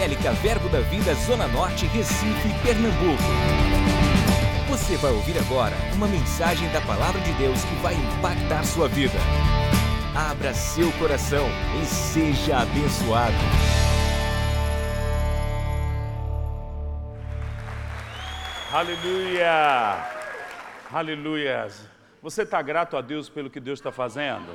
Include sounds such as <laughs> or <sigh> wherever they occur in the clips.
Evangélica Verbo da Vida Zona Norte, Recife, Pernambuco. Você vai ouvir agora uma mensagem da Palavra de Deus que vai impactar sua vida. Abra seu coração e seja abençoado. Aleluia! Aleluia! Você está grato a Deus pelo que Deus está fazendo?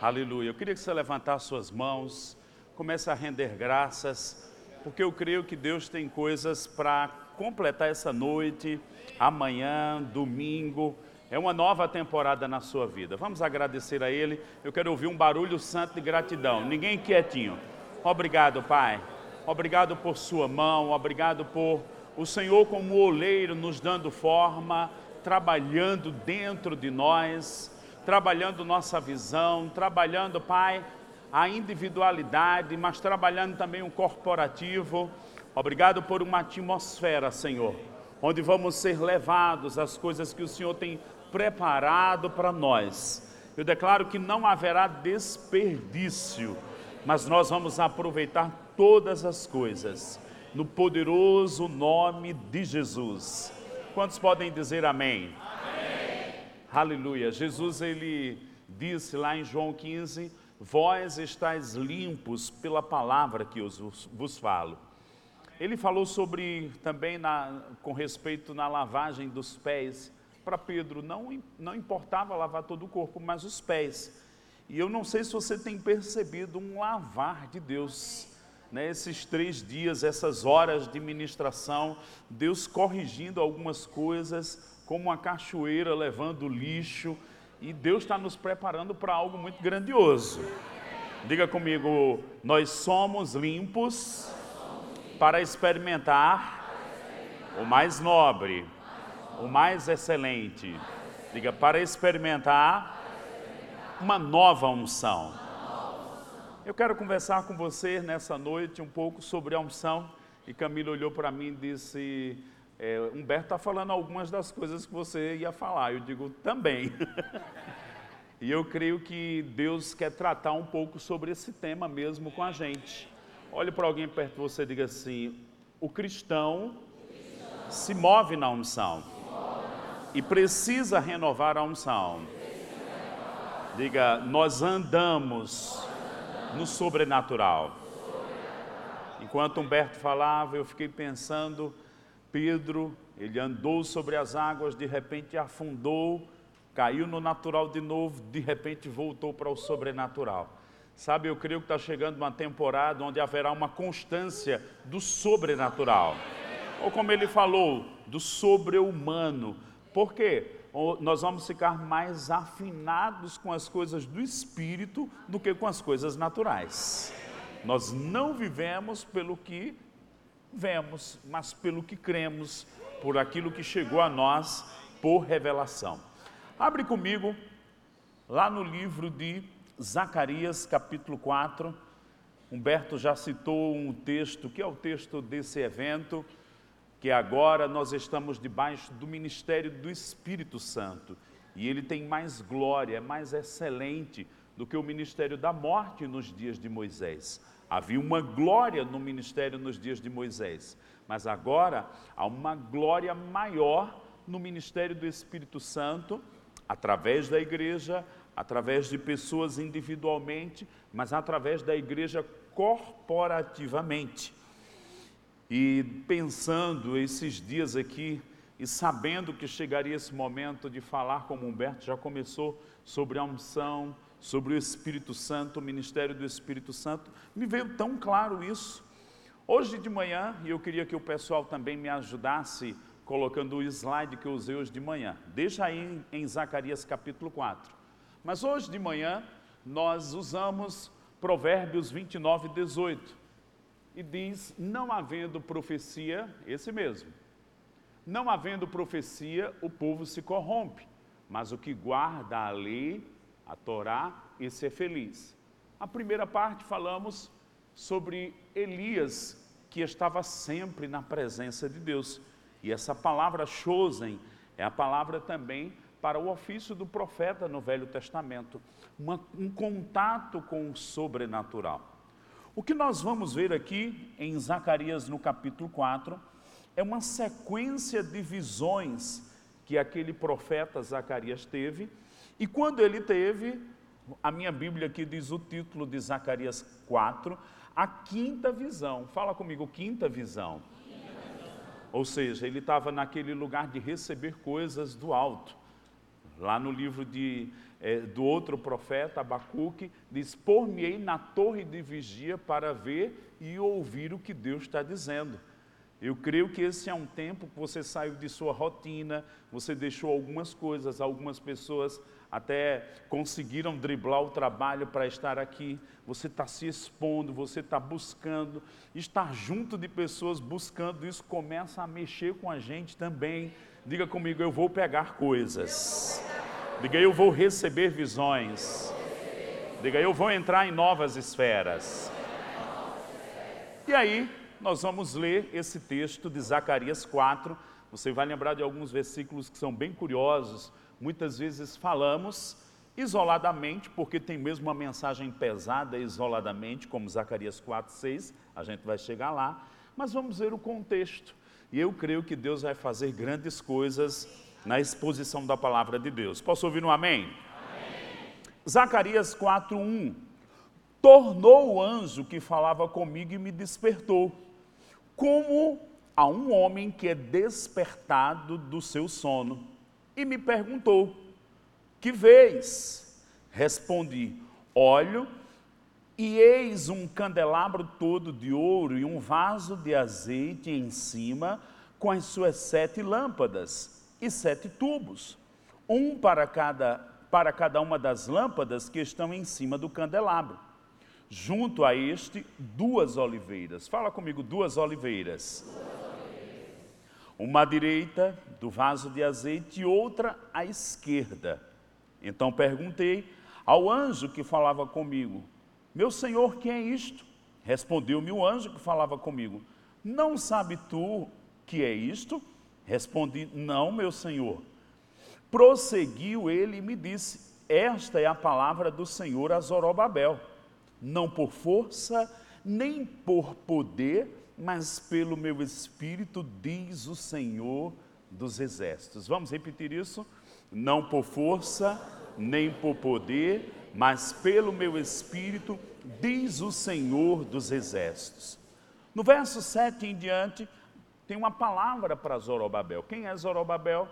Aleluia! Eu queria que você levantasse suas mãos, comece a render graças, porque eu creio que Deus tem coisas para completar essa noite, amanhã, domingo. É uma nova temporada na sua vida. Vamos agradecer a Ele. Eu quero ouvir um barulho santo de gratidão. Ninguém quietinho. Obrigado, Pai. Obrigado por Sua mão. Obrigado por o Senhor como oleiro nos dando forma, trabalhando dentro de nós, trabalhando nossa visão, trabalhando, Pai, a individualidade, mas trabalhando também o corporativo. Obrigado por uma atmosfera, Senhor, onde vamos ser levados às coisas que o Senhor tem preparado para nós. Eu declaro que não haverá desperdício, mas nós vamos aproveitar todas as coisas no poderoso nome de Jesus. Quantos podem dizer amém? amém? Aleluia. Jesus, ele disse lá em João 15: Vós estáis limpos pela palavra que eu vos falo. Ele falou sobre também na, com respeito na lavagem dos pés. Para Pedro, não, não importava lavar todo o corpo, mas os pés. E eu não sei se você tem percebido um lavar de Deus né, esses três dias, essas horas de ministração, Deus corrigindo algumas coisas, como uma cachoeira levando lixo, e Deus está nos preparando para algo muito grandioso. Diga comigo, nós somos limpos para experimentar o mais nobre, o mais excelente. Diga, para experimentar uma nova unção. Eu quero conversar com você nessa noite um pouco sobre a unção. E Camila olhou para mim e disse: é, Humberto está falando algumas das coisas que você ia falar. Eu digo também. <laughs> e eu creio que Deus quer tratar um pouco sobre esse tema mesmo com a gente. Olhe para alguém perto de você e diga assim: o cristão se move na unção e precisa renovar a unção. Diga, nós andamos no sobrenatural. Enquanto Humberto falava, eu fiquei pensando, Pedro, ele andou sobre as águas, de repente afundou, caiu no natural de novo, de repente voltou para o sobrenatural. Sabe, eu creio que está chegando uma temporada onde haverá uma constância do sobrenatural. Ou como ele falou, do sobre-humano. Por quê? nós vamos ficar mais afinados com as coisas do espírito do que com as coisas naturais. Nós não vivemos pelo que vemos, mas pelo que cremos, por aquilo que chegou a nós por revelação. Abre comigo lá no livro de Zacarias, capítulo 4. Humberto já citou um texto, que é o texto desse evento que agora nós estamos debaixo do ministério do Espírito Santo e ele tem mais glória, é mais excelente do que o ministério da morte nos dias de Moisés. Havia uma glória no ministério nos dias de Moisés, mas agora há uma glória maior no ministério do Espírito Santo, através da igreja, através de pessoas individualmente, mas através da igreja corporativamente. E pensando esses dias aqui e sabendo que chegaria esse momento de falar como Humberto já começou sobre a unção, sobre o Espírito Santo, o ministério do Espírito Santo, me veio tão claro isso. Hoje de manhã, e eu queria que o pessoal também me ajudasse colocando o slide que eu usei hoje de manhã. Deixa aí em Zacarias capítulo 4. Mas hoje de manhã nós usamos Provérbios 29, 18 e diz: não havendo profecia, esse mesmo. Não havendo profecia, o povo se corrompe, mas o que guarda a lei, a Torá, esse é feliz. A primeira parte falamos sobre Elias, que estava sempre na presença de Deus. E essa palavra chosen é a palavra também para o ofício do profeta no Velho Testamento, uma, um contato com o sobrenatural. O que nós vamos ver aqui em Zacarias no capítulo 4 é uma sequência de visões que aquele profeta Zacarias teve, e quando ele teve, a minha Bíblia aqui diz o título de Zacarias 4, a quinta visão. Fala comigo, quinta visão. Ou seja, ele estava naquele lugar de receber coisas do alto. Lá no livro de, é, do outro profeta, Abacuque, diz: Por-me-ei na torre de vigia para ver e ouvir o que Deus está dizendo. Eu creio que esse é um tempo que você saiu de sua rotina, você deixou algumas coisas, algumas pessoas até conseguiram driblar o trabalho para estar aqui. Você está se expondo, você está buscando, estar junto de pessoas buscando isso começa a mexer com a gente também. Diga comigo, eu vou pegar coisas. Diga, eu vou receber visões. Diga, eu vou entrar em novas esferas. E aí, nós vamos ler esse texto de Zacarias 4. Você vai lembrar de alguns versículos que são bem curiosos. Muitas vezes falamos isoladamente, porque tem mesmo uma mensagem pesada isoladamente, como Zacarias 4, 6, a gente vai chegar lá, mas vamos ver o contexto. E eu creio que Deus vai fazer grandes coisas na exposição da palavra de Deus. Posso ouvir um amém? amém. Zacarias 4, 1. Tornou o anjo que falava comigo e me despertou como a um homem que é despertado do seu sono, e me perguntou: Que vês? Respondi: Olho, e eis um candelabro todo de ouro e um vaso de azeite em cima, com as suas sete lâmpadas e sete tubos, um para cada, para cada uma das lâmpadas que estão em cima do candelabro junto a este, duas oliveiras. Fala comigo, duas oliveiras. Uma à direita do vaso de azeite e outra à esquerda. Então perguntei ao anjo que falava comigo: Meu senhor, quem é isto? Respondeu-me o anjo que falava comigo: Não sabe tu que é isto? Respondi: Não, meu senhor. Prosseguiu ele e me disse: Esta é a palavra do Senhor a Zorobabel não por força, nem por poder, mas pelo meu espírito, diz o Senhor dos exércitos. Vamos repetir isso? Não por força, nem por poder, mas pelo meu espírito, diz o Senhor dos exércitos. No verso 7 em diante, tem uma palavra para Zorobabel. Quem é Zorobabel?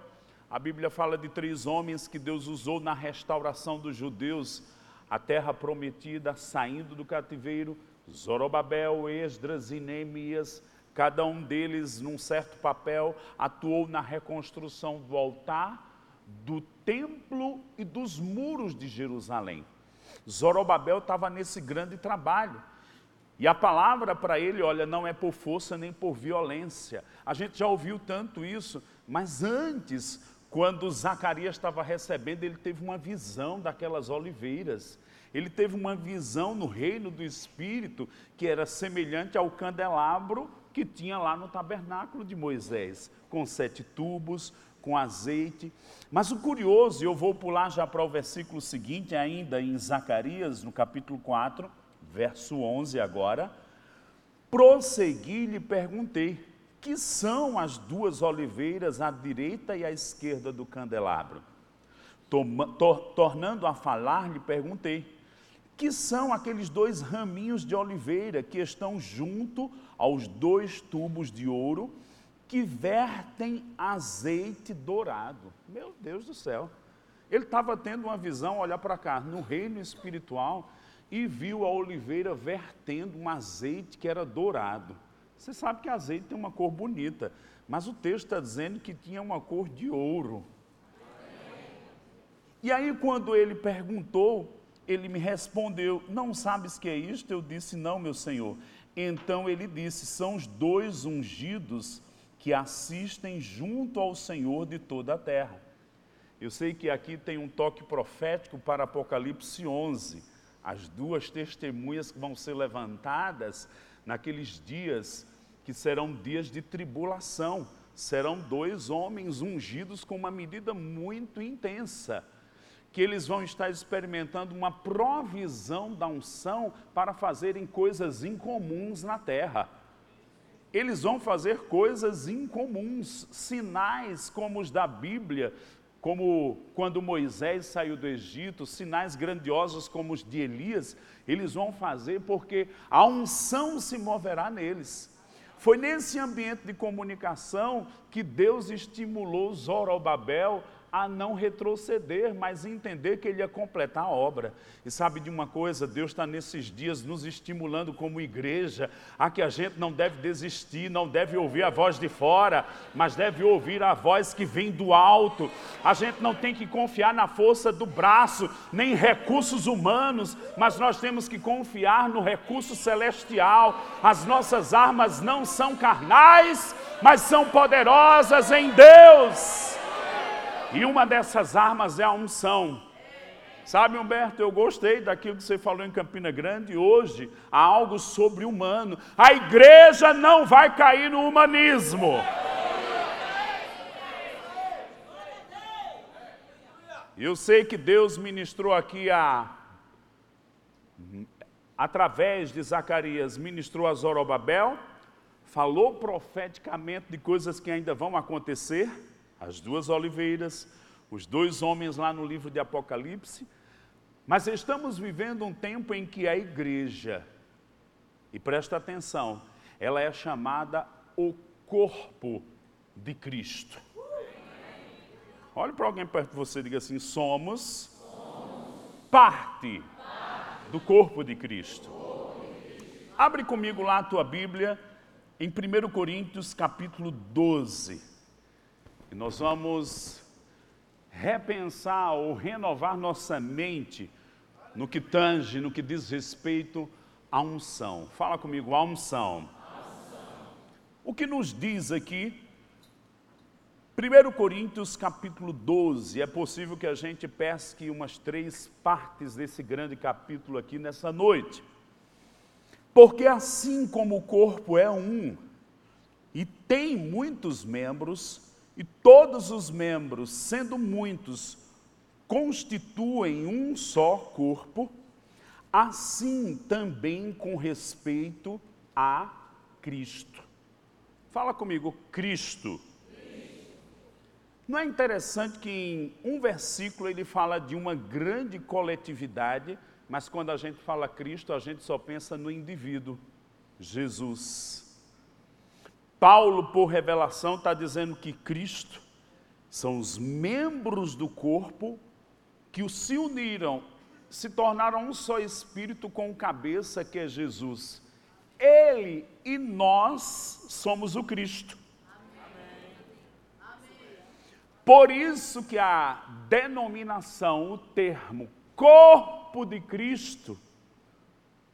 A Bíblia fala de três homens que Deus usou na restauração dos judeus a terra prometida, saindo do cativeiro, Zorobabel, Esdras e Neemias, cada um deles num certo papel, atuou na reconstrução do altar, do templo e dos muros de Jerusalém. Zorobabel estava nesse grande trabalho. E a palavra para ele, olha, não é por força nem por violência. A gente já ouviu tanto isso, mas antes, quando Zacarias estava recebendo, ele teve uma visão daquelas oliveiras. Ele teve uma visão no reino do Espírito que era semelhante ao candelabro que tinha lá no tabernáculo de Moisés, com sete tubos, com azeite. Mas o curioso, e eu vou pular já para o versículo seguinte, ainda em Zacarias, no capítulo 4, verso 11 agora. Prossegui e lhe perguntei: que são as duas oliveiras à direita e à esquerda do candelabro? Tornando a falar, lhe perguntei: que são aqueles dois raminhos de oliveira que estão junto aos dois tubos de ouro que vertem azeite dourado. Meu Deus do céu. Ele estava tendo uma visão, olhar para cá, no reino espiritual, e viu a oliveira vertendo um azeite que era dourado. Você sabe que azeite tem uma cor bonita, mas o texto está dizendo que tinha uma cor de ouro. E aí, quando ele perguntou ele me respondeu: Não sabes que é isto? Eu disse: Não, meu senhor. Então ele disse: São os dois ungidos que assistem junto ao Senhor de toda a terra. Eu sei que aqui tem um toque profético para Apocalipse 11, as duas testemunhas que vão ser levantadas naqueles dias que serão dias de tribulação. Serão dois homens ungidos com uma medida muito intensa que eles vão estar experimentando uma provisão da unção para fazerem coisas incomuns na terra. Eles vão fazer coisas incomuns, sinais como os da Bíblia, como quando Moisés saiu do Egito, sinais grandiosos como os de Elias, eles vão fazer porque a unção se moverá neles. Foi nesse ambiente de comunicação que Deus estimulou Zorobabel a não retroceder, mas entender que ele ia completar a obra. E sabe de uma coisa, Deus está nesses dias nos estimulando como igreja, a que a gente não deve desistir, não deve ouvir a voz de fora, mas deve ouvir a voz que vem do alto. A gente não tem que confiar na força do braço, nem recursos humanos, mas nós temos que confiar no recurso celestial. As nossas armas não são carnais, mas são poderosas em Deus. E uma dessas armas é a unção. Sabe, Humberto, eu gostei daquilo que você falou em Campina Grande. Hoje há algo sobre-humano. A igreja não vai cair no humanismo. Eu sei que Deus ministrou aqui a através de Zacarias, ministrou a Zorobabel, falou profeticamente de coisas que ainda vão acontecer as duas oliveiras, os dois homens lá no livro de Apocalipse, mas estamos vivendo um tempo em que a igreja, e presta atenção, ela é chamada o corpo de Cristo. Olhe para alguém perto de você e diga assim: somos, parte, do corpo de Cristo. Abre comigo lá a tua Bíblia, em 1 Coríntios capítulo 12. E nós vamos repensar ou renovar nossa mente no que tange, no que diz respeito à unção. Fala comigo, a unção. O que nos diz aqui, 1 Coríntios capítulo 12, é possível que a gente pesque umas três partes desse grande capítulo aqui nessa noite. Porque assim como o corpo é um e tem muitos membros, e todos os membros, sendo muitos, constituem um só corpo, assim também com respeito a Cristo. Fala comigo, Cristo. Não é interessante que em um versículo ele fala de uma grande coletividade, mas quando a gente fala Cristo, a gente só pensa no indivíduo, Jesus. Paulo, por revelação, está dizendo que Cristo são os membros do corpo que se uniram, se tornaram um só espírito com cabeça que é Jesus. Ele e nós somos o Cristo. Por isso que a denominação, o termo corpo de Cristo,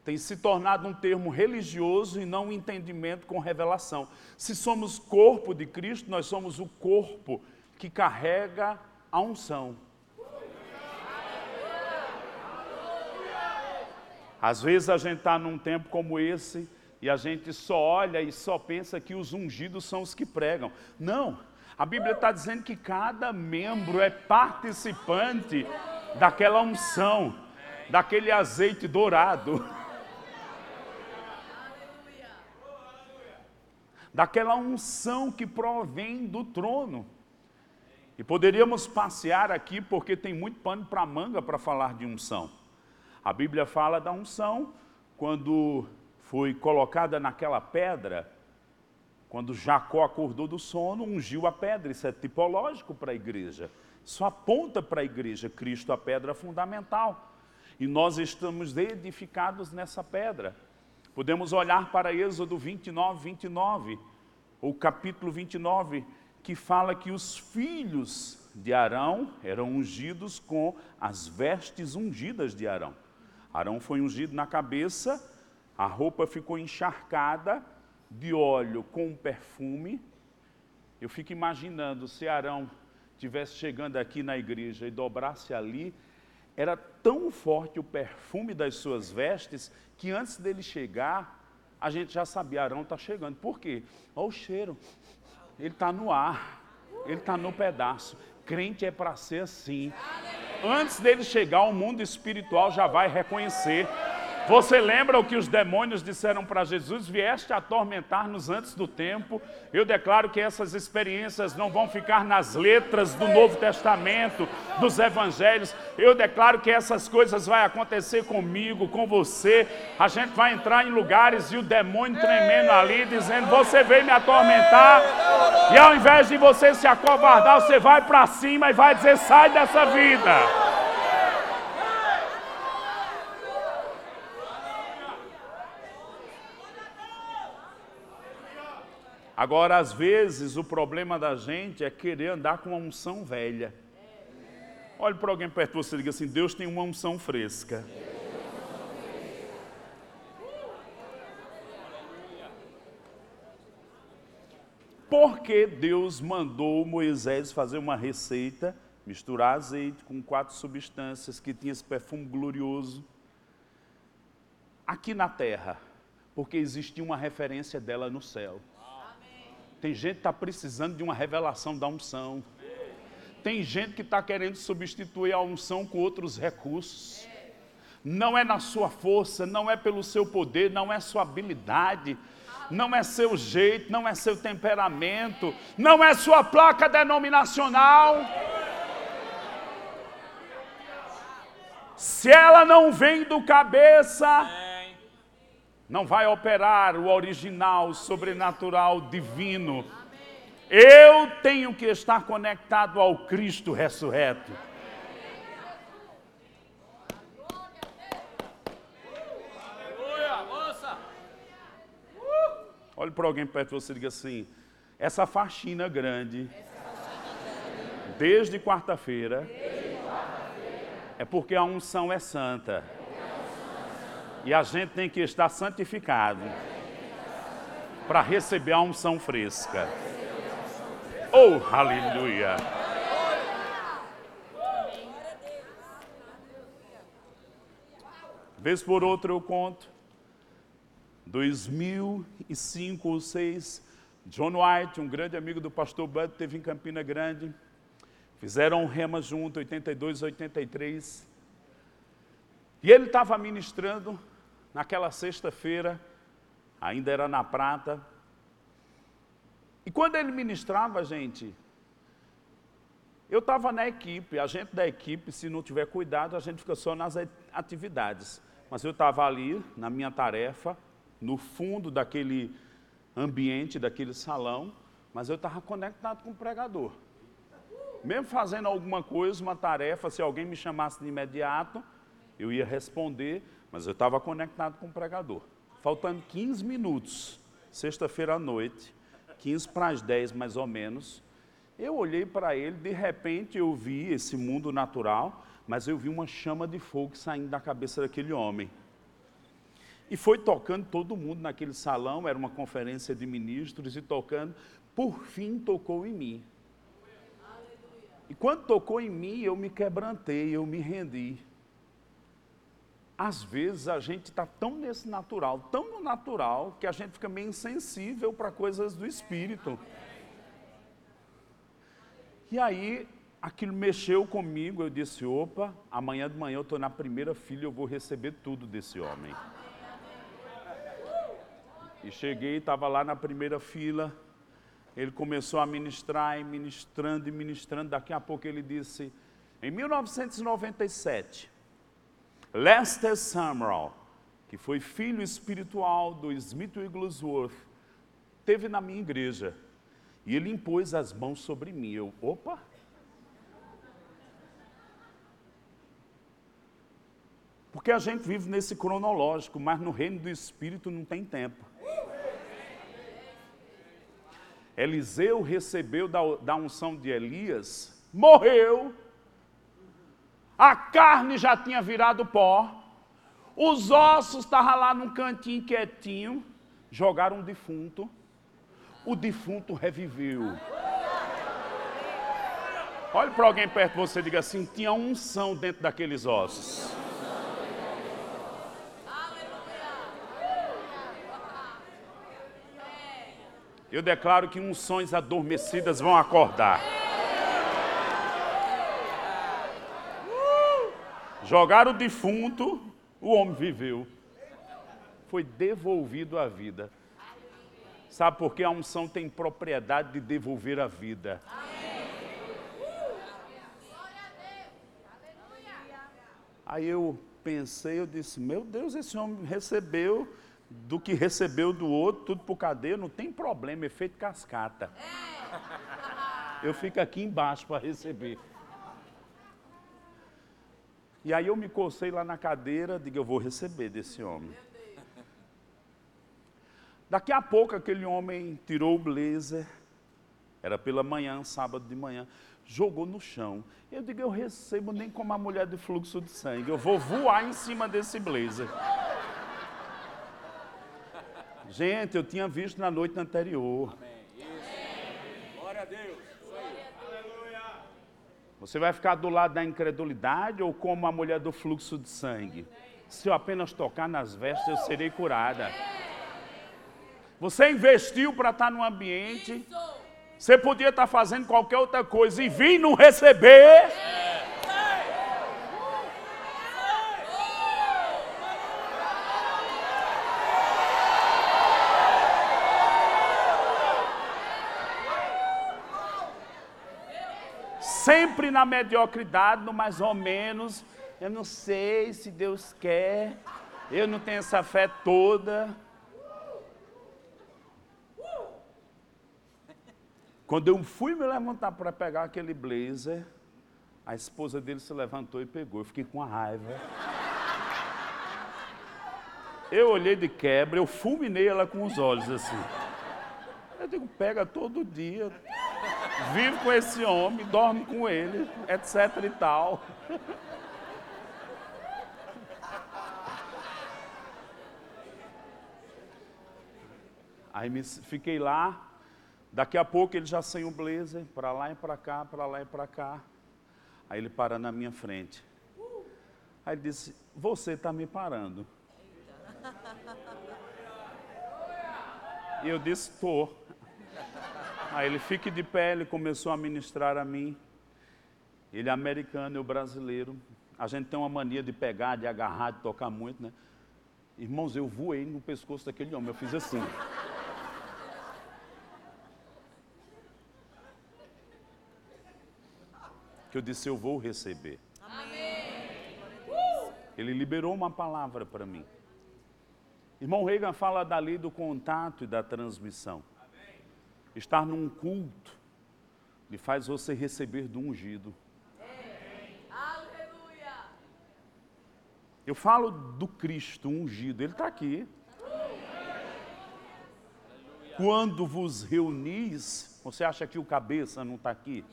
tem se tornado um termo religioso e não um entendimento com revelação. Se somos corpo de Cristo, nós somos o corpo que carrega a unção. Às vezes a gente está num tempo como esse e a gente só olha e só pensa que os ungidos são os que pregam. Não, a Bíblia está dizendo que cada membro é participante daquela unção, daquele azeite dourado. Daquela unção que provém do trono. E poderíamos passear aqui porque tem muito pano para manga para falar de unção. A Bíblia fala da unção quando foi colocada naquela pedra, quando Jacó acordou do sono, ungiu a pedra. Isso é tipológico para a igreja. Isso aponta para a igreja, Cristo, a pedra fundamental. E nós estamos edificados nessa pedra. Podemos olhar para Êxodo 29, 29, ou capítulo 29, que fala que os filhos de Arão eram ungidos com as vestes ungidas de Arão. Arão foi ungido na cabeça, a roupa ficou encharcada de óleo com perfume. Eu fico imaginando se Arão tivesse chegando aqui na igreja e dobrasse ali, era tão forte o perfume das suas vestes que antes dele chegar, a gente já sabia, Arão está chegando. Por quê? Olha o cheiro. Ele está no ar, ele está no pedaço. Crente é para ser assim. antes dele chegar ao mundo espiritual, já vai reconhecer você lembra o que os demônios disseram para Jesus? Vieste atormentar-nos antes do tempo. Eu declaro que essas experiências não vão ficar nas letras do Novo Testamento, dos Evangelhos. Eu declaro que essas coisas vão acontecer comigo, com você. A gente vai entrar em lugares e o demônio tremendo ali, dizendo: Você veio me atormentar. E ao invés de você se acovardar, você vai para cima e vai dizer: Sai dessa vida. Agora, às vezes, o problema da gente é querer andar com uma unção velha. Olhe para alguém perto de você e diga assim: Deus tem uma unção fresca. Porque Deus mandou Moisés fazer uma receita, misturar azeite com quatro substâncias que tinha esse perfume glorioso aqui na terra, porque existia uma referência dela no céu. Tem gente que está precisando de uma revelação da unção. Tem gente que está querendo substituir a unção com outros recursos. Não é na sua força, não é pelo seu poder, não é sua habilidade, não é seu jeito, não é seu temperamento, não é sua placa denominacional. Se ela não vem do cabeça, não vai operar o original, sobrenatural, divino. Eu tenho que estar conectado ao Cristo ressurreto. Olhe para alguém perto de você e diga assim: essa faxina grande, desde quarta-feira, é porque a unção é santa. E a gente tem que estar santificado para receber a unção fresca. Oh, aleluia! Vez por outra eu conto. 2005 ou 2006, John White, um grande amigo do pastor Bud, teve em Campina Grande. Fizeram um rema junto, 82, 83. E ele estava ministrando naquela sexta-feira, ainda era na prata. E quando ele ministrava, gente, eu estava na equipe, a gente da equipe, se não tiver cuidado, a gente fica só nas atividades. Mas eu estava ali, na minha tarefa, no fundo daquele ambiente, daquele salão, mas eu estava conectado com o pregador. Mesmo fazendo alguma coisa, uma tarefa, se alguém me chamasse de imediato, eu ia responder, mas eu estava conectado com o pregador. Faltando 15 minutos, sexta-feira à noite, 15 para as 10 mais ou menos, eu olhei para ele, de repente eu vi esse mundo natural, mas eu vi uma chama de fogo saindo da cabeça daquele homem. E foi tocando todo mundo naquele salão, era uma conferência de ministros, e tocando, por fim tocou em mim. E quando tocou em mim, eu me quebrantei, eu me rendi às vezes a gente está tão nesse natural, tão no natural, que a gente fica meio insensível para coisas do espírito. E aí, aquilo mexeu comigo, eu disse, opa, amanhã de manhã eu estou na primeira filha, eu vou receber tudo desse homem. E cheguei, estava lá na primeira fila, ele começou a ministrar, e ministrando e ministrando, daqui a pouco ele disse, em 1997, Lester Summerall, que foi filho espiritual do Smith Wigglesworth, teve na minha igreja e ele impôs as mãos sobre mim. Eu, opa! Porque a gente vive nesse cronológico, mas no reino do Espírito não tem tempo. Eliseu recebeu da, da unção de Elias, morreu, a carne já tinha virado pó, os ossos estavam lá num cantinho quietinho, jogaram um defunto, o defunto reviveu. Olhe para alguém perto de você e diga assim: tinha unção dentro daqueles ossos. Eu declaro que unções adormecidas vão acordar. Jogaram o defunto, o homem viveu. Foi devolvido à vida. Sabe por que a unção tem propriedade de devolver a vida? Aí eu pensei, eu disse, meu Deus, esse homem recebeu do que recebeu do outro, tudo por cadeia, não tem problema, efeito cascata. Eu fico aqui embaixo para receber. E aí eu me cocei lá na cadeira, digo, eu vou receber desse homem. Daqui a pouco aquele homem tirou o blazer, era pela manhã, sábado de manhã, jogou no chão. Eu digo, eu recebo nem como a mulher de fluxo de sangue, eu vou voar em cima desse blazer. Gente, eu tinha visto na noite anterior. Glória a Deus. Você vai ficar do lado da incredulidade ou como a mulher do fluxo de sangue? Se eu apenas tocar nas vestes, eu serei curada. Você investiu para estar no ambiente. Você podia estar fazendo qualquer outra coisa e vir não receber. Sempre na mediocridade, no mais ou menos. Eu não sei se Deus quer. Eu não tenho essa fé toda. Quando eu fui me levantar para pegar aquele blazer, a esposa dele se levantou e pegou. Eu fiquei com raiva. Eu olhei de quebra, eu fulminei ela com os olhos assim. Eu digo, pega todo dia, vive com esse homem, dorme com ele, etc e tal. Aí me, fiquei lá, Daqui a pouco ele já sem o blazer, para lá e para cá, para lá e para cá. Aí ele para na minha frente. Aí ele disse: Você está me parando. E eu disse: Estou. Aí ele fique de pé, ele começou a ministrar a mim. Ele é americano, eu brasileiro. A gente tem uma mania de pegar, de agarrar, de tocar muito, né? Irmãos, eu voei no pescoço daquele homem, eu fiz assim. que eu disse: Eu vou receber. Amém. Ele liberou uma palavra para mim. Irmão Reagan fala dali do contato e da transmissão. Estar num culto lhe faz você receber do ungido. Eu falo do Cristo ungido, ele está aqui. Quando vos reunis, você acha que o cabeça não está aqui?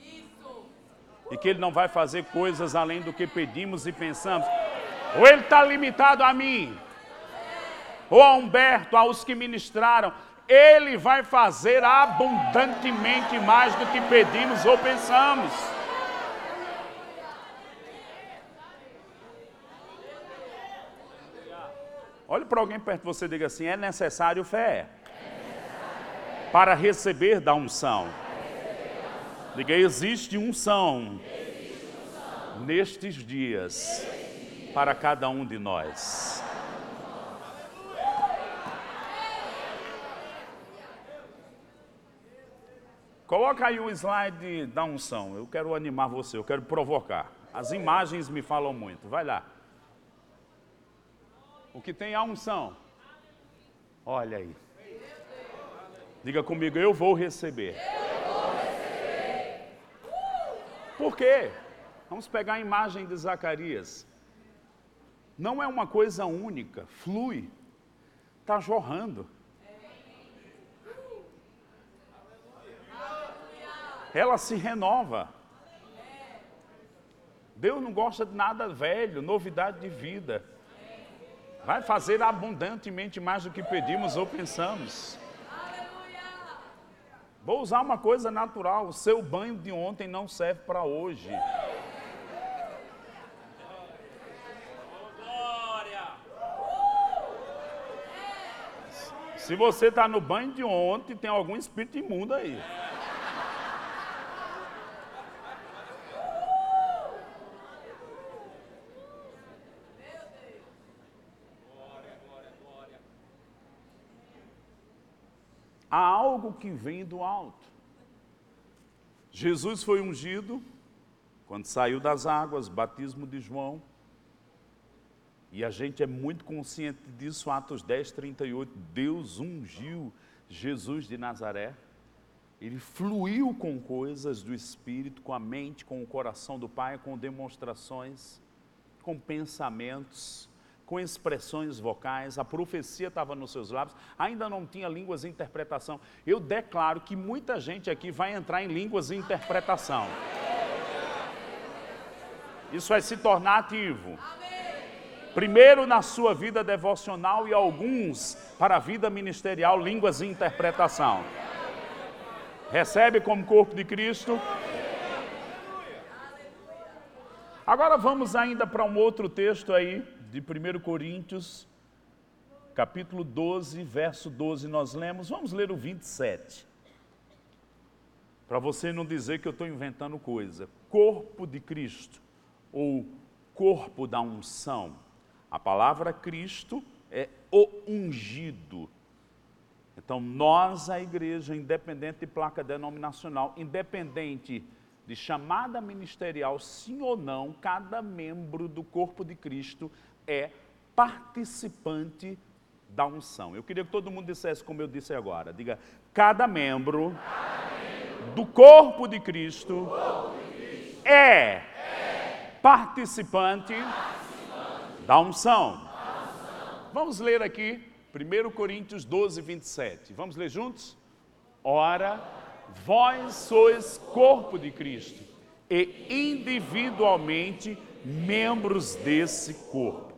E que Ele não vai fazer coisas além do que pedimos e pensamos. Ou Ele está limitado a mim, ou a Humberto, aos que ministraram. Ele vai fazer abundantemente mais do que pedimos ou pensamos. Olhe para alguém perto de você e diga assim: é necessário fé para receber da unção. Diga, existe unção, existe unção. nestes dias para cada um de nós. Coloca aí o slide da unção. Eu quero animar você, eu quero provocar. As imagens me falam muito. Vai lá. O que tem a unção? Olha aí. Diga comigo, eu vou receber. Por quê? Vamos pegar a imagem de Zacarias. Não é uma coisa única, flui, está jorrando. Ela se renova. Deus não gosta de nada velho, novidade de vida. Vai fazer abundantemente mais do que pedimos ou pensamos. Vou usar uma coisa natural: o seu banho de ontem não serve para hoje. Se você está no banho de ontem, tem algum espírito imundo aí. há algo que vem do alto. Jesus foi ungido quando saiu das águas, batismo de João. E a gente é muito consciente disso, Atos 10, 38. Deus ungiu Jesus de Nazaré. Ele fluiu com coisas do Espírito, com a mente, com o coração do Pai, com demonstrações, com pensamentos com expressões vocais, a profecia estava nos seus lábios, ainda não tinha línguas de interpretação. Eu declaro que muita gente aqui vai entrar em línguas de interpretação. Isso vai se tornar ativo. Primeiro na sua vida devocional e alguns para a vida ministerial, línguas de interpretação. Recebe como corpo de Cristo. Agora vamos ainda para um outro texto aí, de 1 Coríntios, capítulo 12, verso 12, nós lemos. Vamos ler o 27. Para você não dizer que eu estou inventando coisa. Corpo de Cristo, ou corpo da unção. A palavra Cristo é o ungido. Então, nós, a igreja, independente de placa denominacional, independente de chamada ministerial, sim ou não, cada membro do corpo de Cristo é participante da unção. Eu queria que todo mundo dissesse como eu disse agora. Diga, cada membro, cada membro do corpo de Cristo, corpo de Cristo é, é participante, participante da, unção. da unção. Vamos ler aqui 1 Coríntios 12, 27. Vamos ler juntos? Ora, vós sois corpo de Cristo e individualmente membros desse corpo.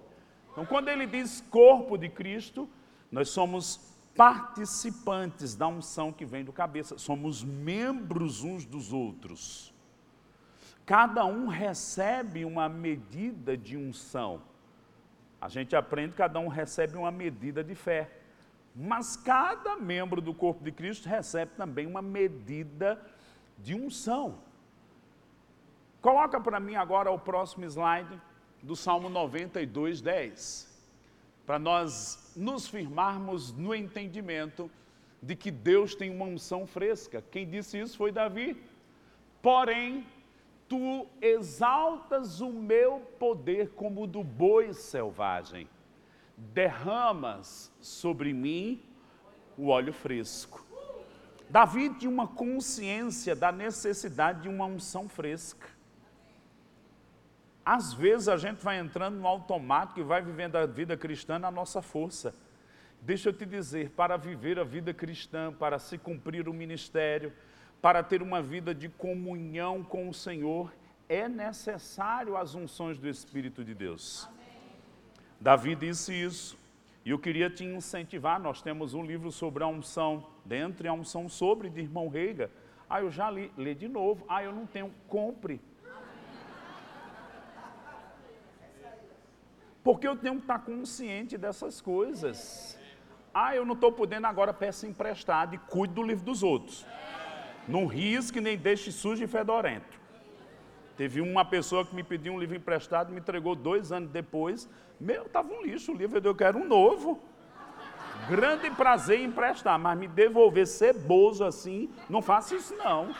Então, quando ele diz corpo de Cristo, nós somos participantes da unção que vem do cabeça, somos membros uns dos outros. Cada um recebe uma medida de unção. A gente aprende que cada um recebe uma medida de fé. Mas cada membro do corpo de Cristo recebe também uma medida de unção. Coloca para mim agora o próximo slide do Salmo 92, 10, para nós nos firmarmos no entendimento de que Deus tem uma unção fresca. Quem disse isso foi Davi. Porém, tu exaltas o meu poder como o do boi selvagem, derramas sobre mim o óleo fresco. Davi tinha uma consciência da necessidade de uma unção fresca. Às vezes a gente vai entrando no automático e vai vivendo a vida cristã na nossa força. Deixa eu te dizer, para viver a vida cristã, para se cumprir o ministério, para ter uma vida de comunhão com o Senhor, é necessário as unções do Espírito de Deus. Amém. Davi disse isso, e eu queria te incentivar, nós temos um livro sobre a unção, dentre a unção sobre, de irmão Reiga. Ah, eu já li, lê de novo. Ah, eu não tenho, compre. Porque eu tenho que estar consciente dessas coisas. Ah, eu não estou podendo agora, peça emprestado e cuide do livro dos outros. Não risque nem deixe sujo e fedorento. Teve uma pessoa que me pediu um livro emprestado, me entregou dois anos depois. Meu, estava um lixo o livro, eu quero um novo. Grande prazer em emprestar, mas me devolver ceboso assim, não faça isso não.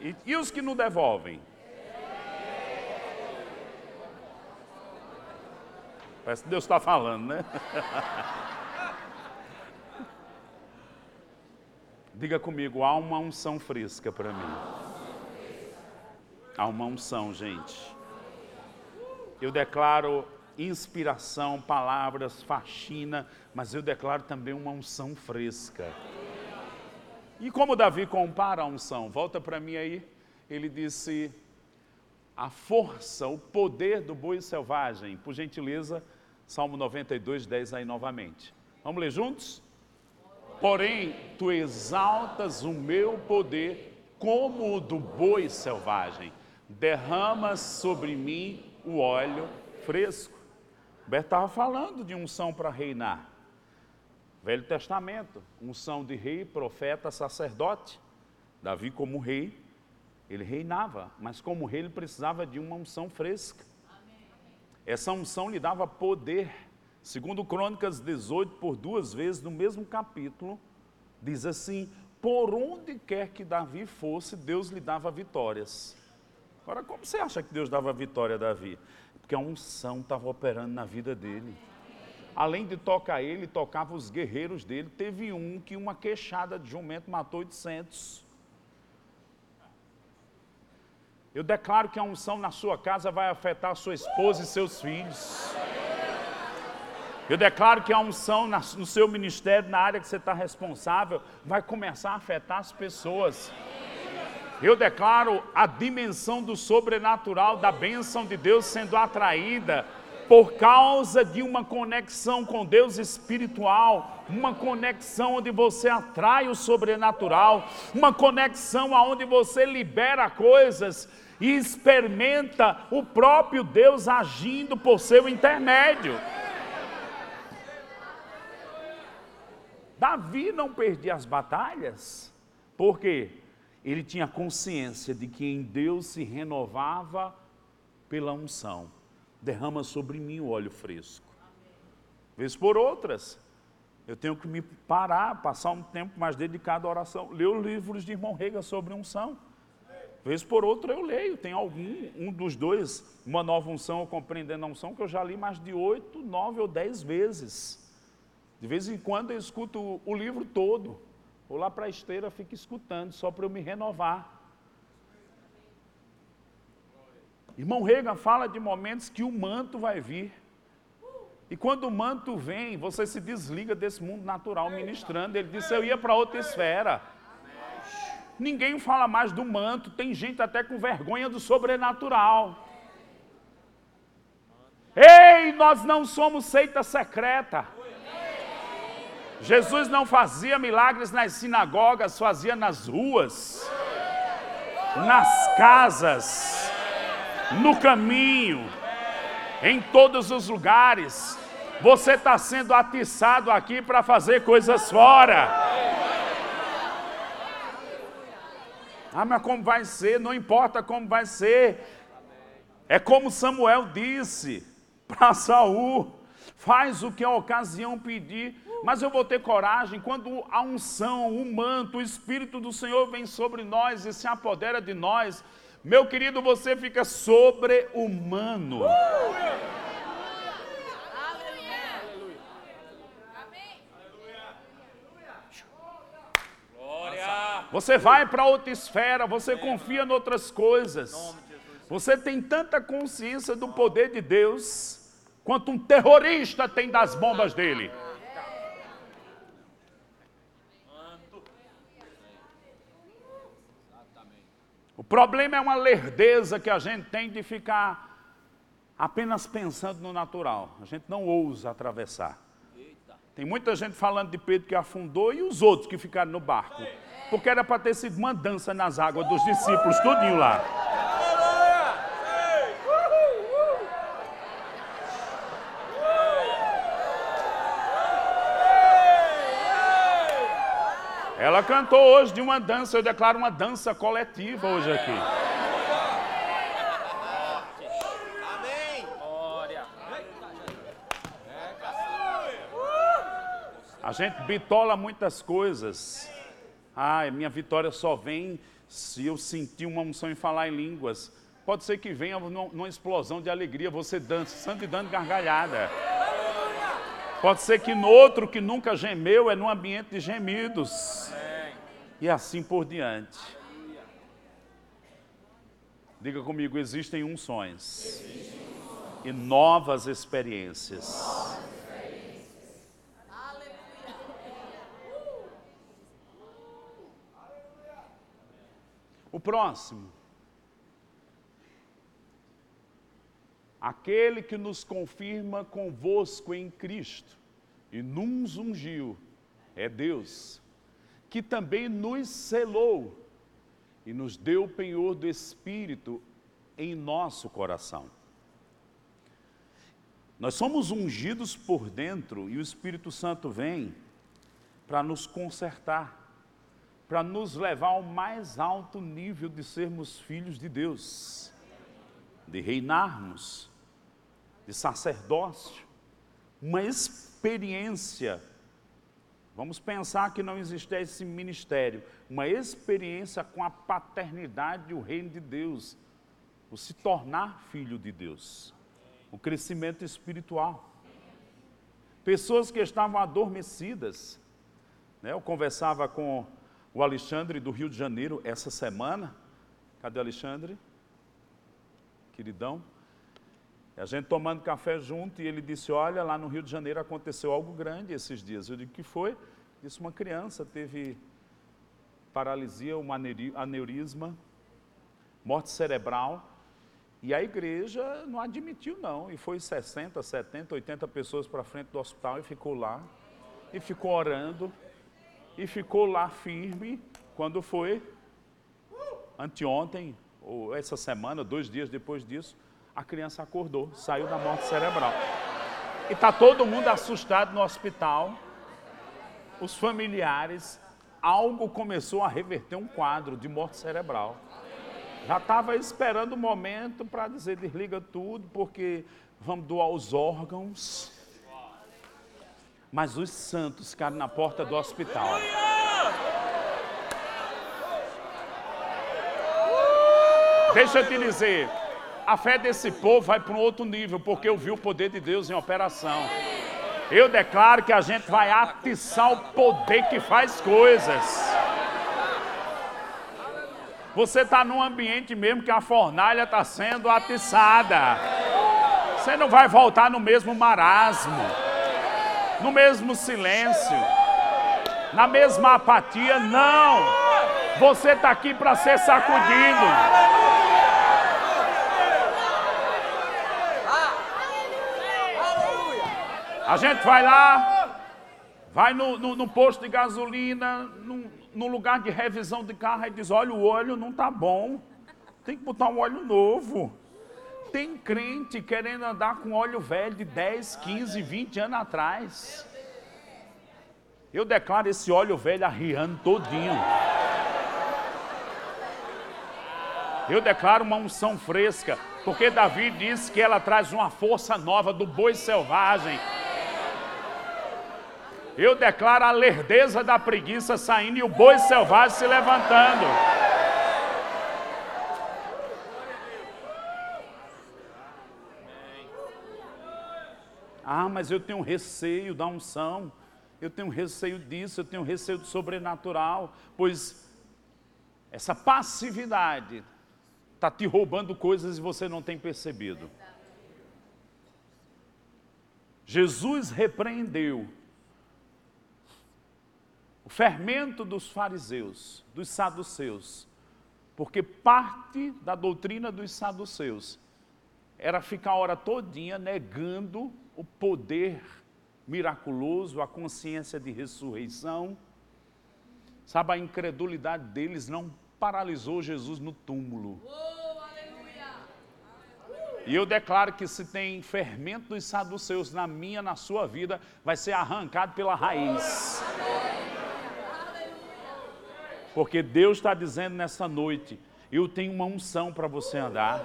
E, e os que não devolvem? Parece que Deus está falando, né? Diga comigo, há uma unção fresca para mim. Há uma unção, gente. Eu declaro inspiração, palavras, faxina, mas eu declaro também uma unção fresca. E como Davi compara a unção? Volta para mim aí. Ele disse: a força, o poder do boi selvagem. Por gentileza, Salmo 92, 10 aí novamente. Vamos ler juntos? Porém, tu exaltas o meu poder como o do boi selvagem, derramas sobre mim o óleo fresco. Beto estava falando de unção para reinar. Velho Testamento, unção de rei, profeta, sacerdote. Davi, como rei, ele reinava, mas como rei, ele precisava de uma unção fresca. Essa unção lhe dava poder. Segundo Crônicas 18, por duas vezes, no mesmo capítulo, diz assim: por onde quer que Davi fosse, Deus lhe dava vitórias. Agora, como você acha que Deus dava vitória a Davi? Porque a unção estava operando na vida dele. Além de tocar ele, tocava os guerreiros dele. Teve um que uma queixada de jumento matou 800. Eu declaro que a unção na sua casa vai afetar sua esposa e seus filhos. Eu declaro que a unção no seu ministério, na área que você está responsável, vai começar a afetar as pessoas. Eu declaro a dimensão do sobrenatural, da bênção de Deus sendo atraída por causa de uma conexão com Deus espiritual, uma conexão onde você atrai o sobrenatural, uma conexão onde você libera coisas e experimenta o próprio Deus agindo por seu intermédio. Davi não perdia as batalhas, porque ele tinha consciência de que em Deus se renovava pela unção. Derrama sobre mim o óleo fresco. Vez por outras, eu tenho que me parar, passar um tempo mais dedicado à oração. Ler os livros de irmão Rega sobre unção. Vez por outra eu leio, tem algum, um dos dois, uma nova unção ou compreendendo a unção, que eu já li mais de oito, nove ou dez vezes. De vez em quando eu escuto o livro todo. Vou lá para a esteira, fico escutando, só para eu me renovar. Irmão Reagan fala de momentos que o manto vai vir. E quando o manto vem, você se desliga desse mundo natural ministrando. Ele disse: Eu ia para outra esfera. Ninguém fala mais do manto, tem gente até com vergonha do sobrenatural. Ei, nós não somos seita secreta. Jesus não fazia milagres nas sinagogas, fazia nas ruas, nas casas, no caminho, em todos os lugares. Você está sendo atiçado aqui para fazer coisas fora. Ah, mas como vai ser? Não importa como vai ser. É como Samuel disse para <laughs> Saul: faz o que a ocasião pedir mas eu vou ter coragem quando a unção, o manto, o Espírito do Senhor vem sobre nós e se apodera de nós. Meu querido, você fica sobre-humano. Você vai para outra esfera, você confia em outras coisas. Você tem tanta consciência do poder de Deus quanto um terrorista tem das bombas dele. O problema é uma lerdeza que a gente tem de ficar apenas pensando no natural. A gente não ousa atravessar. Tem muita gente falando de Pedro que afundou e os outros que ficaram no barco. Porque era para ter sido uma dança nas águas dos discípulos, tudinho lá. Ela cantou hoje de uma dança, eu declaro uma dança coletiva hoje aqui. A gente bitola muitas coisas. Ah, minha vitória só vem se eu sentir uma unção em falar em línguas. Pode ser que venha numa explosão de alegria, você dançando e dando gargalhada. Pode ser que no outro que nunca gemeu é num ambiente de gemidos. E assim por diante. Diga comigo, existem unções e novas experiências. O próximo. aquele que nos confirma convosco em Cristo e nos ungiu, é Deus, que também nos selou e nos deu o penhor do Espírito em nosso coração. Nós somos ungidos por dentro e o Espírito Santo vem para nos consertar, para nos levar ao mais alto nível de sermos filhos de Deus, de reinarmos, de sacerdócio, uma experiência. Vamos pensar que não existe esse ministério, uma experiência com a paternidade e o reino de Deus, o se tornar filho de Deus, o crescimento espiritual. Pessoas que estavam adormecidas. Né? Eu conversava com o Alexandre do Rio de Janeiro essa semana. Cadê o Alexandre? Queridão. A gente tomando café junto e ele disse: Olha, lá no Rio de Janeiro aconteceu algo grande esses dias. Eu digo: que foi? Disse: Uma criança teve paralisia, um aneurisma, morte cerebral. E a igreja não admitiu, não. E foi 60, 70, 80 pessoas para frente do hospital e ficou lá. E ficou orando. E ficou lá firme. Quando foi anteontem, ou essa semana, dois dias depois disso, a criança acordou, saiu da morte cerebral. E está todo mundo assustado no hospital. Os familiares, algo começou a reverter um quadro de morte cerebral. Já estava esperando o momento para dizer desliga tudo, porque vamos doar os órgãos. Mas os santos ficaram na porta do hospital. Deixa eu te dizer, a fé desse povo vai para um outro nível, porque eu vi o poder de Deus em operação. Eu declaro que a gente vai atiçar o poder que faz coisas. Você está num ambiente mesmo que a fornalha está sendo atiçada. Você não vai voltar no mesmo marasmo, no mesmo silêncio, na mesma apatia, não. Você está aqui para ser sacudido. A gente vai lá, vai no, no, no posto de gasolina, no, no, lugar de revisão de carro e diz: olha, o óleo não está bom, tem que botar um óleo novo. Tem crente querendo andar com óleo velho de 10, 15, 20 anos atrás. Eu declaro esse óleo velho arriando todinho. Eu declaro uma unção fresca, porque Davi disse que ela traz uma força nova do boi selvagem eu declaro a lerdeza da preguiça saindo e o boi selvagem se levantando. Ah, mas eu tenho receio da unção, eu tenho receio disso, eu tenho receio do sobrenatural, pois essa passividade está te roubando coisas e você não tem percebido. Jesus repreendeu o fermento dos fariseus, dos saduceus, porque parte da doutrina dos saduceus era ficar a hora todinha negando o poder miraculoso, a consciência de ressurreição. Sabe, a incredulidade deles não paralisou Jesus no túmulo. E eu declaro que se tem fermento dos saduceus na minha, na sua vida, vai ser arrancado pela raiz. Porque Deus está dizendo nessa noite: eu tenho uma unção para você andar.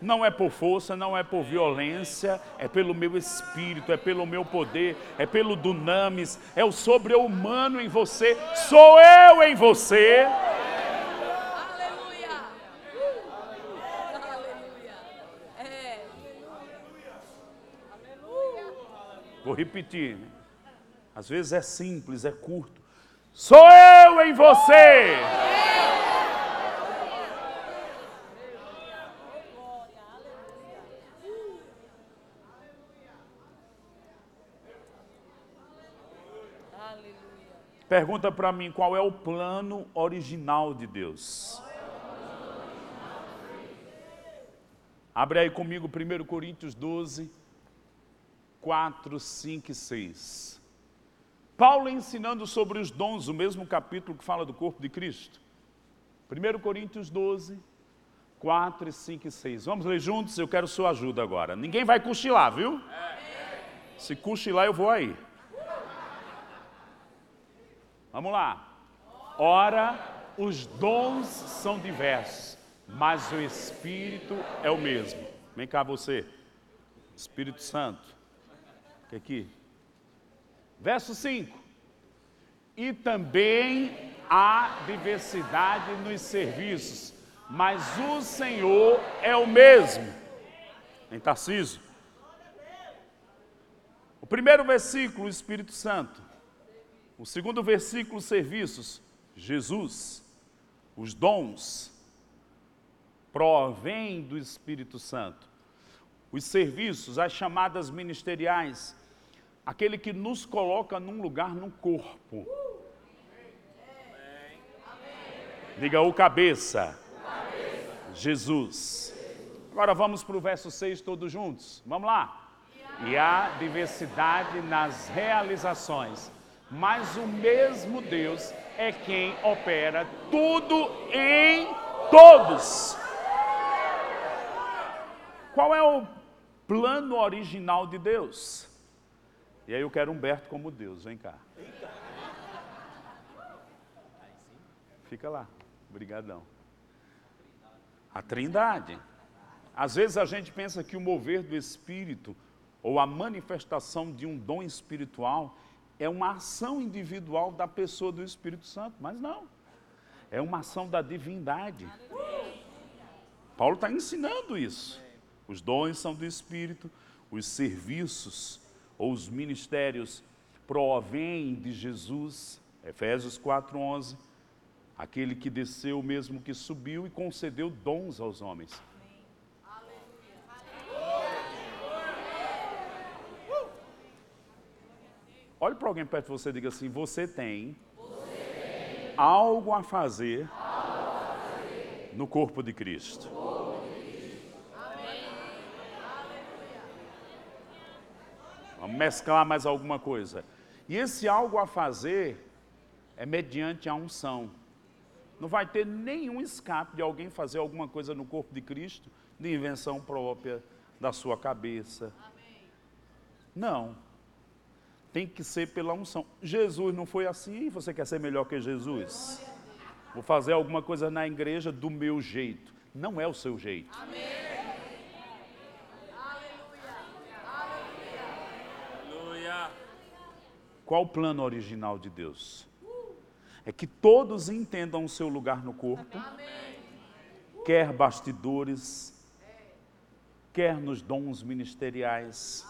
Não é por força, não é por violência, é pelo meu espírito, é pelo meu poder, é pelo dunamis, é o sobre-humano em você, sou eu em você. Aleluia! Aleluia! É. Vou repetir. Às vezes é simples, é curto. Sou eu em você. Pergunta para mim qual é o plano original de Deus. Abre aí comigo 1 Coríntios 12, 4, 5 e 6. Paulo ensinando sobre os dons, o mesmo capítulo que fala do corpo de Cristo. 1 Coríntios 12, 4, 5 e 6. Vamos ler juntos? Eu quero sua ajuda agora. Ninguém vai cochilar, viu? Se cochilar, eu vou aí. Vamos lá. Ora, os dons são diversos, mas o Espírito é o mesmo. Vem cá você, Espírito Santo. aqui? Verso 5. E também há diversidade nos serviços, mas o Senhor é o mesmo. Em Tarciso. O primeiro versículo, o Espírito Santo. O segundo versículo, serviços, Jesus. Os dons provém do Espírito Santo. Os serviços, as chamadas ministeriais, aquele que nos coloca num lugar no corpo. Diga o cabeça. Jesus. Agora vamos para o verso 6 todos juntos. Vamos lá. E há diversidade nas realizações, mas o mesmo Deus é quem opera tudo em todos. Qual é o plano original de Deus? E aí eu quero Humberto como Deus, vem cá. Fica lá, obrigadão. A trindade. Às vezes a gente pensa que o mover do Espírito ou a manifestação de um dom espiritual é uma ação individual da pessoa do Espírito Santo, mas não. É uma ação da divindade. Paulo está ensinando isso. Os dons são do Espírito, os serviços ou os ministérios provêm de Jesus. Efésios 4:11. Aquele que desceu mesmo que subiu e concedeu dons aos homens. Olhe para alguém perto de você e diga assim: Você tem, você tem algo, a fazer, algo a fazer no corpo de Cristo. Corpo de Cristo. Vamos mesclar mais alguma coisa. E esse algo a fazer é mediante a unção. Não vai ter nenhum escape de alguém fazer alguma coisa no corpo de Cristo de invenção própria da sua cabeça. Não tem que ser pela unção. Jesus não foi assim, você quer ser melhor que Jesus? Vou fazer alguma coisa na igreja do meu jeito. Não é o seu jeito. Amém. Aleluia. Qual o plano original de Deus? É que todos entendam o seu lugar no corpo, quer bastidores, quer nos dons ministeriais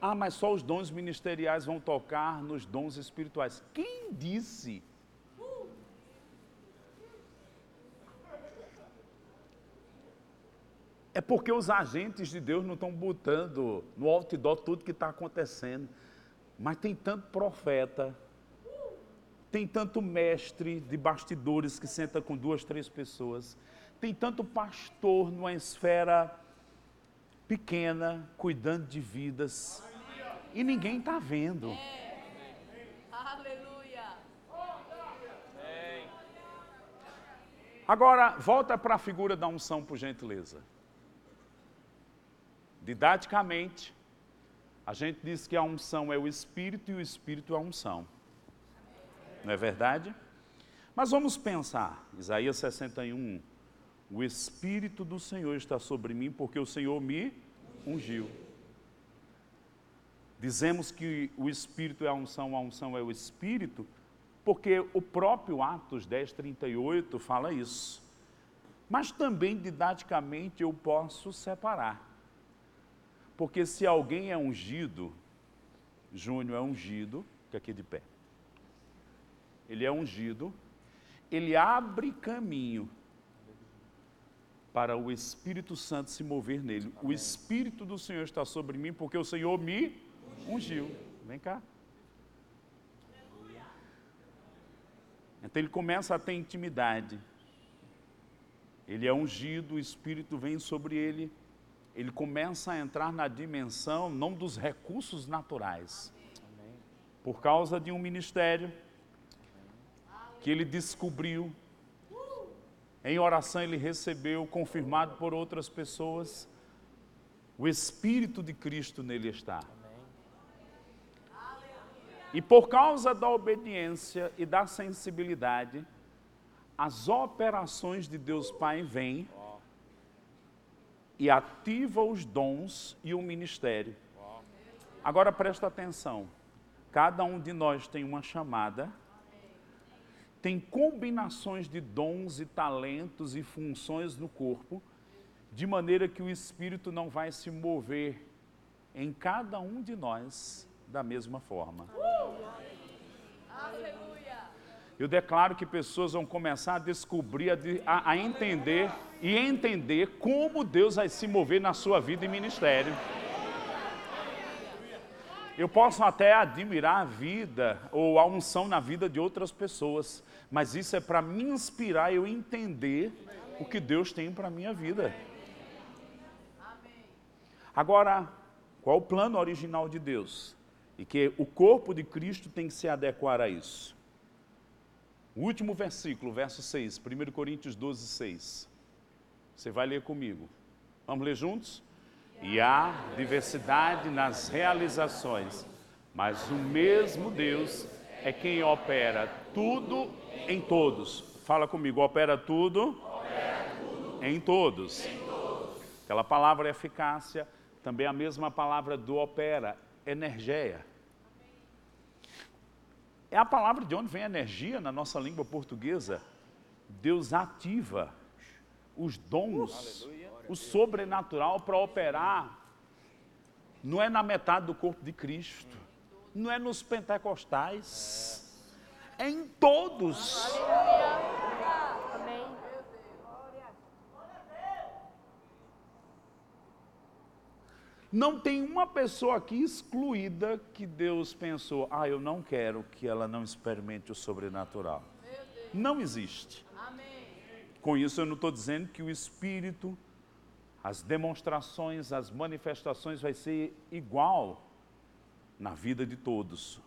ah, mas só os dons ministeriais vão tocar nos dons espirituais. Quem disse? É porque os agentes de Deus não estão botando no outdoor tudo que está acontecendo. Mas tem tanto profeta, tem tanto mestre de bastidores que senta com duas, três pessoas, tem tanto pastor numa esfera pequena, cuidando de vidas e ninguém está vendo. Aleluia. Agora, volta para a figura da unção, por gentileza. Didaticamente, a gente diz que a unção é o Espírito e o Espírito é a unção. Não é verdade? Mas vamos pensar, Isaías 61, o Espírito do Senhor está sobre mim, porque o Senhor me ungiu. Dizemos que o Espírito é a unção, a unção é o Espírito, porque o próprio Atos 10, 38 fala isso. Mas também, didaticamente, eu posso separar. Porque se alguém é ungido, Júnior é ungido, que aqui de pé. Ele é ungido, ele abre caminho para o Espírito Santo se mover nele. O Espírito do Senhor está sobre mim, porque o Senhor me ungiu. Vem cá. Então ele começa a ter intimidade. Ele é ungido, o Espírito vem sobre ele. Ele começa a entrar na dimensão não dos recursos naturais. Por causa de um ministério que ele descobriu. Em oração ele recebeu, confirmado por outras pessoas. O Espírito de Cristo nele está. E por causa da obediência e da sensibilidade, as operações de Deus Pai vêm e ativa os dons e o ministério. Agora presta atenção. Cada um de nós tem uma chamada, tem combinações de dons e talentos e funções no corpo, de maneira que o Espírito não vai se mover em cada um de nós da mesma forma. Eu declaro que pessoas vão começar a descobrir, a, a entender e entender como Deus vai se mover na sua vida e ministério. Eu posso até admirar a vida ou a unção na vida de outras pessoas, mas isso é para me inspirar eu entender o que Deus tem para a minha vida. Agora, qual o plano original de Deus? E que o corpo de Cristo tem que se adequar a isso. O último versículo, verso 6, 1 Coríntios 12, 6. Você vai ler comigo. Vamos ler juntos? E há diversidade nas realizações, mas o mesmo Deus é quem opera tudo em todos. Fala comigo, opera tudo. Em, todos. Aquela palavra eficácia, também a mesma palavra do opera, energia. É a palavra de onde vem energia na nossa língua portuguesa. Deus ativa os dons o sobrenatural para operar. Não é na metade do corpo de Cristo, não é nos pentecostais, é em todos. Não tem uma pessoa aqui excluída que Deus pensou, ah, eu não quero que ela não experimente o sobrenatural. Não existe. Com isso eu não estou dizendo que o Espírito as demonstrações, as manifestações vai ser igual na vida de todos,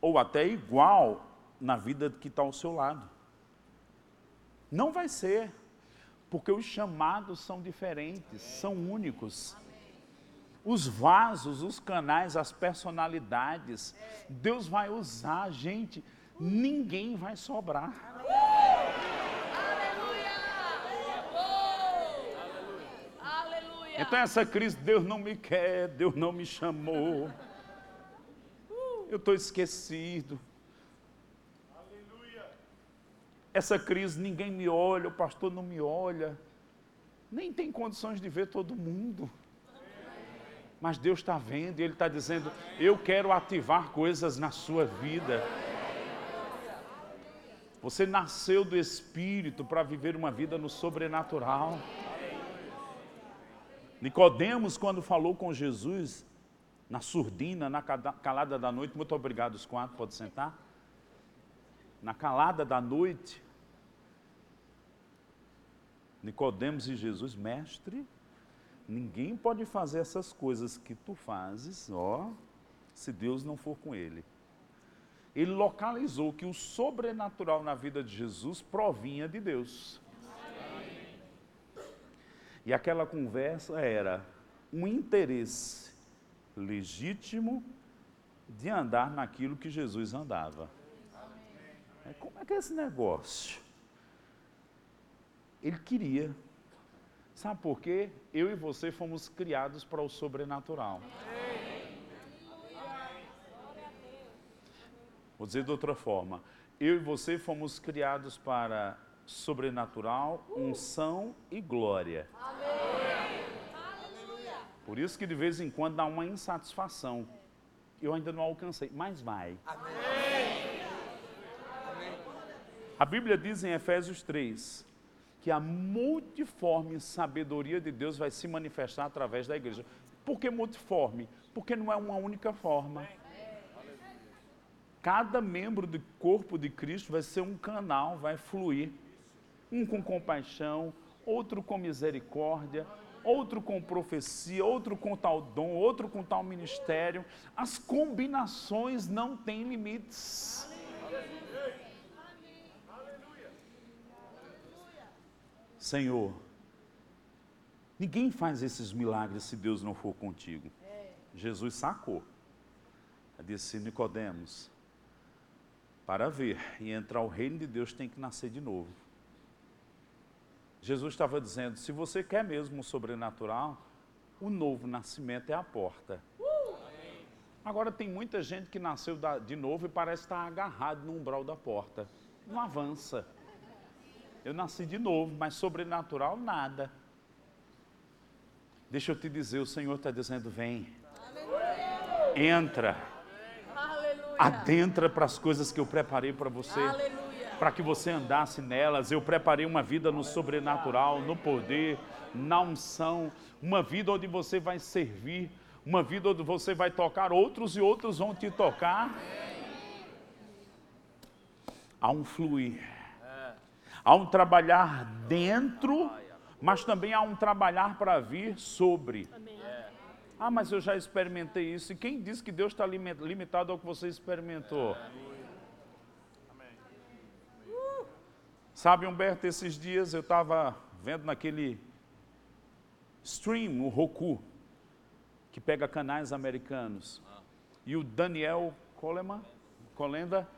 ou até igual na vida que está ao seu lado. Não vai ser, porque os chamados são diferentes, são únicos. Os vasos, os canais, as personalidades, Deus vai usar, gente, ninguém vai sobrar. Então essa crise, Deus não me quer, Deus não me chamou. Eu estou esquecido. Essa crise, ninguém me olha, o pastor não me olha. Nem tem condições de ver todo mundo. Mas Deus está vendo e Ele está dizendo: Eu quero ativar coisas na sua vida. Você nasceu do Espírito para viver uma vida no sobrenatural. Nicodemos, quando falou com Jesus, na surdina, na calada da noite, muito obrigado, os quatro, pode sentar. Na calada da noite, Nicodemos e Jesus, mestre, ninguém pode fazer essas coisas que tu fazes, ó, se Deus não for com ele. Ele localizou que o sobrenatural na vida de Jesus provinha de Deus. E aquela conversa era um interesse legítimo de andar naquilo que Jesus andava. É, como é que é esse negócio? Ele queria. Sabe por quê? Eu e você fomos criados para o sobrenatural. Vou dizer de outra forma. Eu e você fomos criados para sobrenatural, unção e glória. Por isso que de vez em quando dá uma insatisfação. Eu ainda não alcancei, mas vai. A Bíblia diz em Efésios 3 que a multiforme sabedoria de Deus vai se manifestar através da igreja. Por que multiforme? Porque não é uma única forma. Cada membro do corpo de Cristo vai ser um canal, vai fluir um com compaixão, outro com misericórdia, outro com profecia, outro com tal dom, outro com tal ministério. As combinações não têm limites. Senhor, ninguém faz esses milagres se Deus não for contigo. Jesus sacou. Disse Nicodemos, para ver e entrar o reino de Deus tem que nascer de novo. Jesus estava dizendo: se você quer mesmo o sobrenatural, o novo nascimento é a porta. Agora tem muita gente que nasceu de novo e parece estar agarrado no umbral da porta. Não avança. Eu nasci de novo, mas sobrenatural nada. Deixa eu te dizer, o Senhor está dizendo: vem, entra, adentra para as coisas que eu preparei para você, para que você andasse nelas. Eu preparei uma vida no sobrenatural, no poder, na unção, uma vida onde você vai servir. Uma vida onde você vai tocar outros e outros vão te tocar. Há um fluir, há um trabalhar dentro, mas também há um trabalhar para vir sobre. Ah, mas eu já experimentei isso. E quem disse que Deus está limitado ao que você experimentou? Sabe, Humberto, esses dias eu estava vendo naquele stream, o Roku que pega canais americanos. E o Daniel Coleman, Colenda,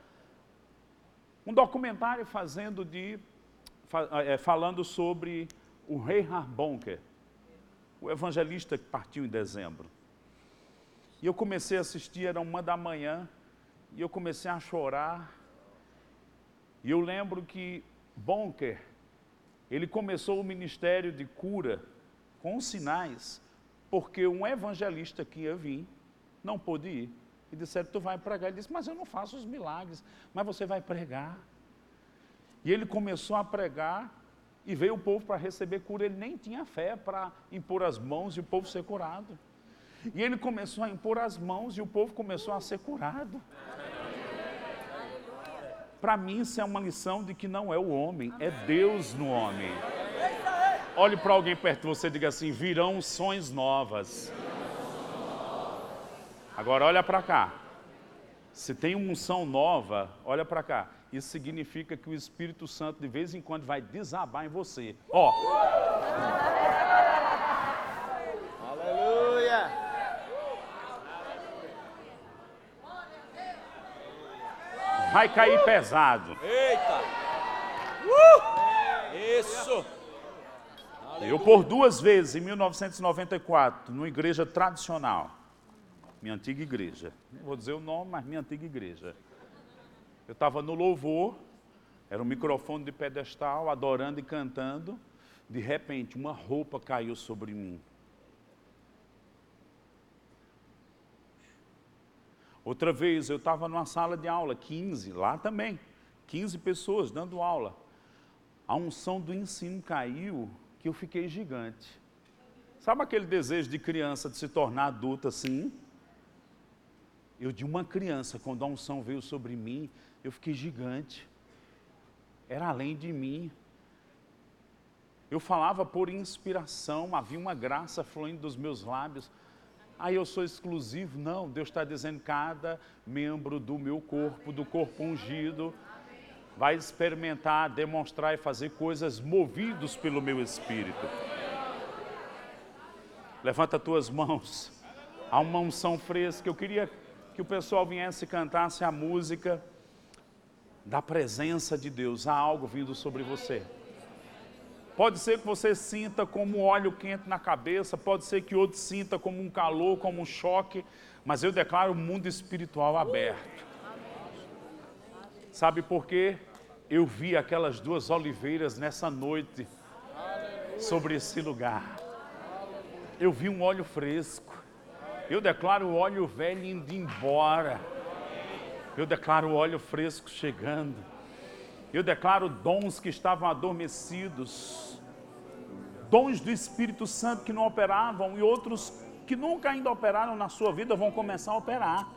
um documentário fazendo de, falando sobre o rei Harbonker, o evangelista que partiu em dezembro. E eu comecei a assistir, era uma da manhã, e eu comecei a chorar. E eu lembro que Bonker, ele começou o ministério de cura com sinais porque um evangelista que ia vir não pôde ir. E disseram, tu vai pregar. Ele disse, mas eu não faço os milagres, mas você vai pregar. E ele começou a pregar e veio o povo para receber cura. Ele nem tinha fé para impor as mãos e o povo ser curado. E ele começou a impor as mãos e o povo começou a ser curado. Para mim, isso é uma lição de que não é o homem, é Deus no homem. Olhe para alguém perto de você e diga assim: virão sonhos novas. Agora olha para cá. Se tem uma unção nova, olha para cá. Isso significa que o Espírito Santo de vez em quando vai desabar em você. Ó. Aleluia. Vai cair pesado. Eita. Uh! Isso. Eu, por duas vezes, em 1994, numa igreja tradicional, minha antiga igreja, não vou dizer o nome, mas minha antiga igreja. Eu estava no louvor, era um microfone de pedestal, adorando e cantando. De repente, uma roupa caiu sobre mim. Outra vez, eu estava numa sala de aula, 15, lá também, 15 pessoas dando aula. A unção do ensino caiu que eu fiquei gigante. Sabe aquele desejo de criança de se tornar adulta assim? Eu, de uma criança, quando a unção veio sobre mim, eu fiquei gigante. Era além de mim. Eu falava por inspiração, havia uma graça fluindo dos meus lábios. Aí ah, eu sou exclusivo? Não, Deus está dizendo cada membro do meu corpo, do corpo ungido, vai experimentar, demonstrar e fazer coisas movidos pelo meu espírito. Levanta tuas mãos. Há uma unção fresca. Eu queria que o pessoal viesse e cantasse a música da presença de Deus. Há algo vindo sobre você. Pode ser que você sinta como óleo quente na cabeça, pode ser que outro sinta como um calor, como um choque, mas eu declaro o mundo espiritual aberto. Sabe por quê? Eu vi aquelas duas oliveiras nessa noite sobre esse lugar. Eu vi um óleo fresco. Eu declaro o óleo velho indo embora. Eu declaro o óleo fresco chegando. Eu declaro dons que estavam adormecidos. Dons do Espírito Santo que não operavam e outros que nunca ainda operaram na sua vida vão começar a operar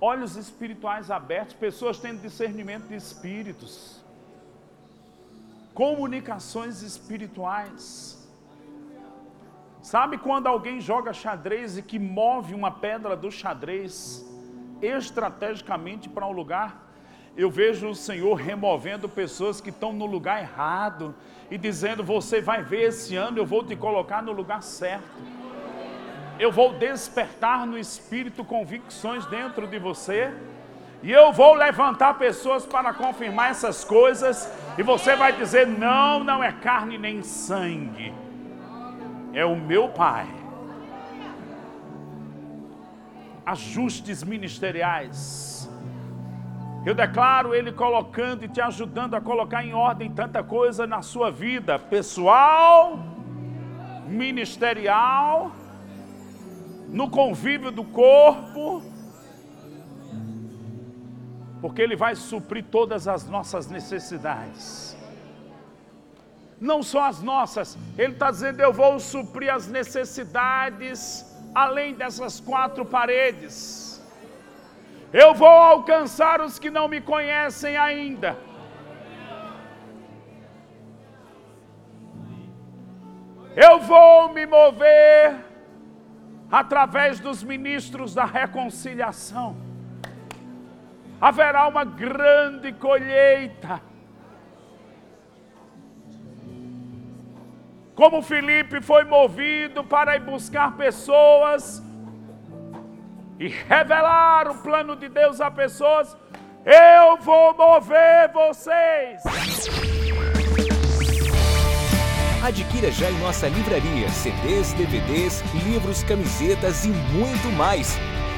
olhos espirituais abertos, pessoas tendo discernimento de espíritos, comunicações espirituais. Sabe quando alguém joga xadrez e que move uma pedra do xadrez estrategicamente para um lugar? Eu vejo o Senhor removendo pessoas que estão no lugar errado e dizendo: Você vai ver esse ano, eu vou te colocar no lugar certo eu vou despertar no espírito convicções dentro de você, e eu vou levantar pessoas para confirmar essas coisas, e você vai dizer: não, não é carne nem sangue, é o meu Pai. ajustes ministeriais. Eu declaro Ele colocando e te ajudando a colocar em ordem tanta coisa na sua vida pessoal, ministerial, no convívio do corpo, porque Ele vai suprir todas as nossas necessidades. Não só as nossas, Ele está dizendo: Eu vou suprir as necessidades além dessas quatro paredes. Eu vou alcançar os que não me conhecem ainda. Eu vou me mover através dos ministros da reconciliação. Haverá uma grande colheita. Como Felipe foi movido para ir buscar pessoas e revelar o plano de Deus a pessoas, eu vou mover vocês. Adquira já em nossa livraria CDs, DVDs, livros, camisetas e muito mais.